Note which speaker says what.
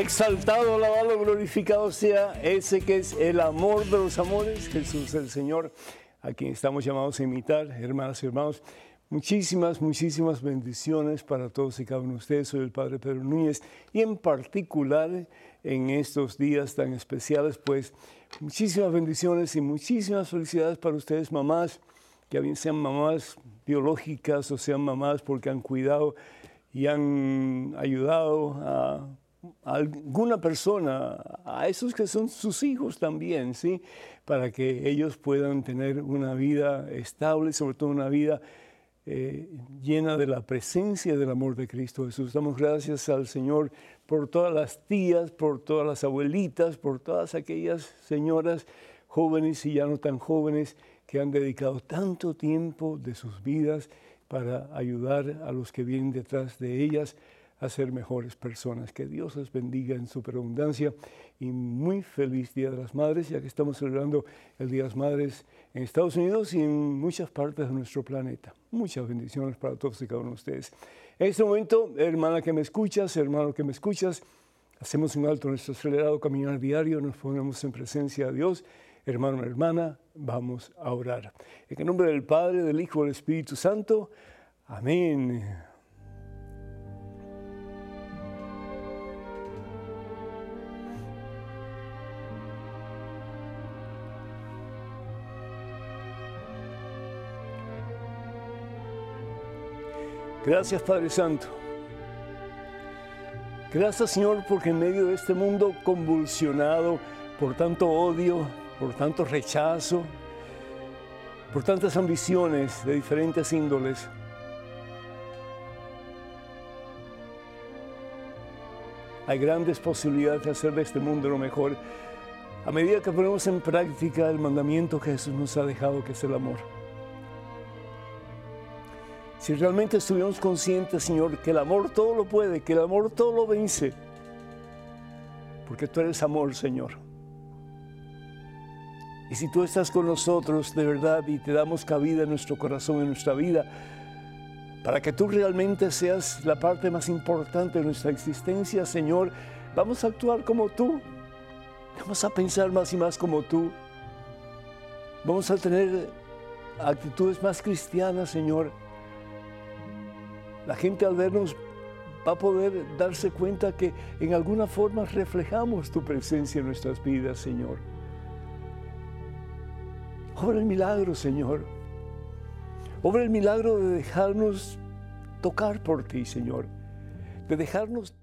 Speaker 1: Exaltado, alabado, glorificado sea ese que es el amor de los amores, Jesús el Señor, a quien estamos llamados a imitar, hermanas y hermanos. Muchísimas, muchísimas bendiciones para todos y cada uno de ustedes. Soy el Padre Pedro Núñez y en particular en estos días tan especiales, pues muchísimas bendiciones y muchísimas felicidades para ustedes, mamás, que bien sean mamás biológicas o sean mamás porque han cuidado y han ayudado a alguna persona, a esos que son sus hijos también, ¿sí? Para que ellos puedan tener una vida estable, sobre todo una vida eh, llena de la presencia del amor de Cristo Jesús. Damos gracias al Señor por todas las tías, por todas las abuelitas, por todas aquellas señoras jóvenes y ya no tan jóvenes que han dedicado tanto tiempo de sus vidas para ayudar a los que vienen detrás de ellas a ser mejores personas. Que Dios les bendiga en superabundancia y muy feliz Día de las Madres, ya que estamos celebrando el Día de las Madres en Estados Unidos y en muchas partes de nuestro planeta. Muchas bendiciones para todos y cada uno de ustedes. En este momento, hermana que me escuchas, hermano que me escuchas, hacemos un alto en nuestro acelerado caminar diario, nos ponemos en presencia de Dios. Hermano, hermana, vamos a orar. En el nombre del Padre, del Hijo del Espíritu Santo. Amén. Gracias Padre Santo. Gracias Señor porque en medio de este mundo convulsionado por tanto odio, por tanto rechazo, por tantas ambiciones de diferentes índoles, hay grandes posibilidades de hacer de este mundo lo mejor a medida que ponemos en práctica el mandamiento que Jesús nos ha dejado, que es el amor. Si realmente estuviéramos conscientes, Señor, que el amor todo lo puede, que el amor todo lo vence, porque tú eres amor, Señor. Y si tú estás con nosotros de verdad y te damos cabida en nuestro corazón, en nuestra vida, para que tú realmente seas la parte más importante de nuestra existencia, Señor, vamos a actuar como tú. Vamos a pensar más y más como tú. Vamos a tener actitudes más cristianas, Señor la gente al vernos va a poder darse cuenta que en alguna forma reflejamos tu presencia en nuestras vidas, Señor. Obra el milagro, Señor. Obra el milagro de dejarnos tocar por ti, Señor. De dejarnos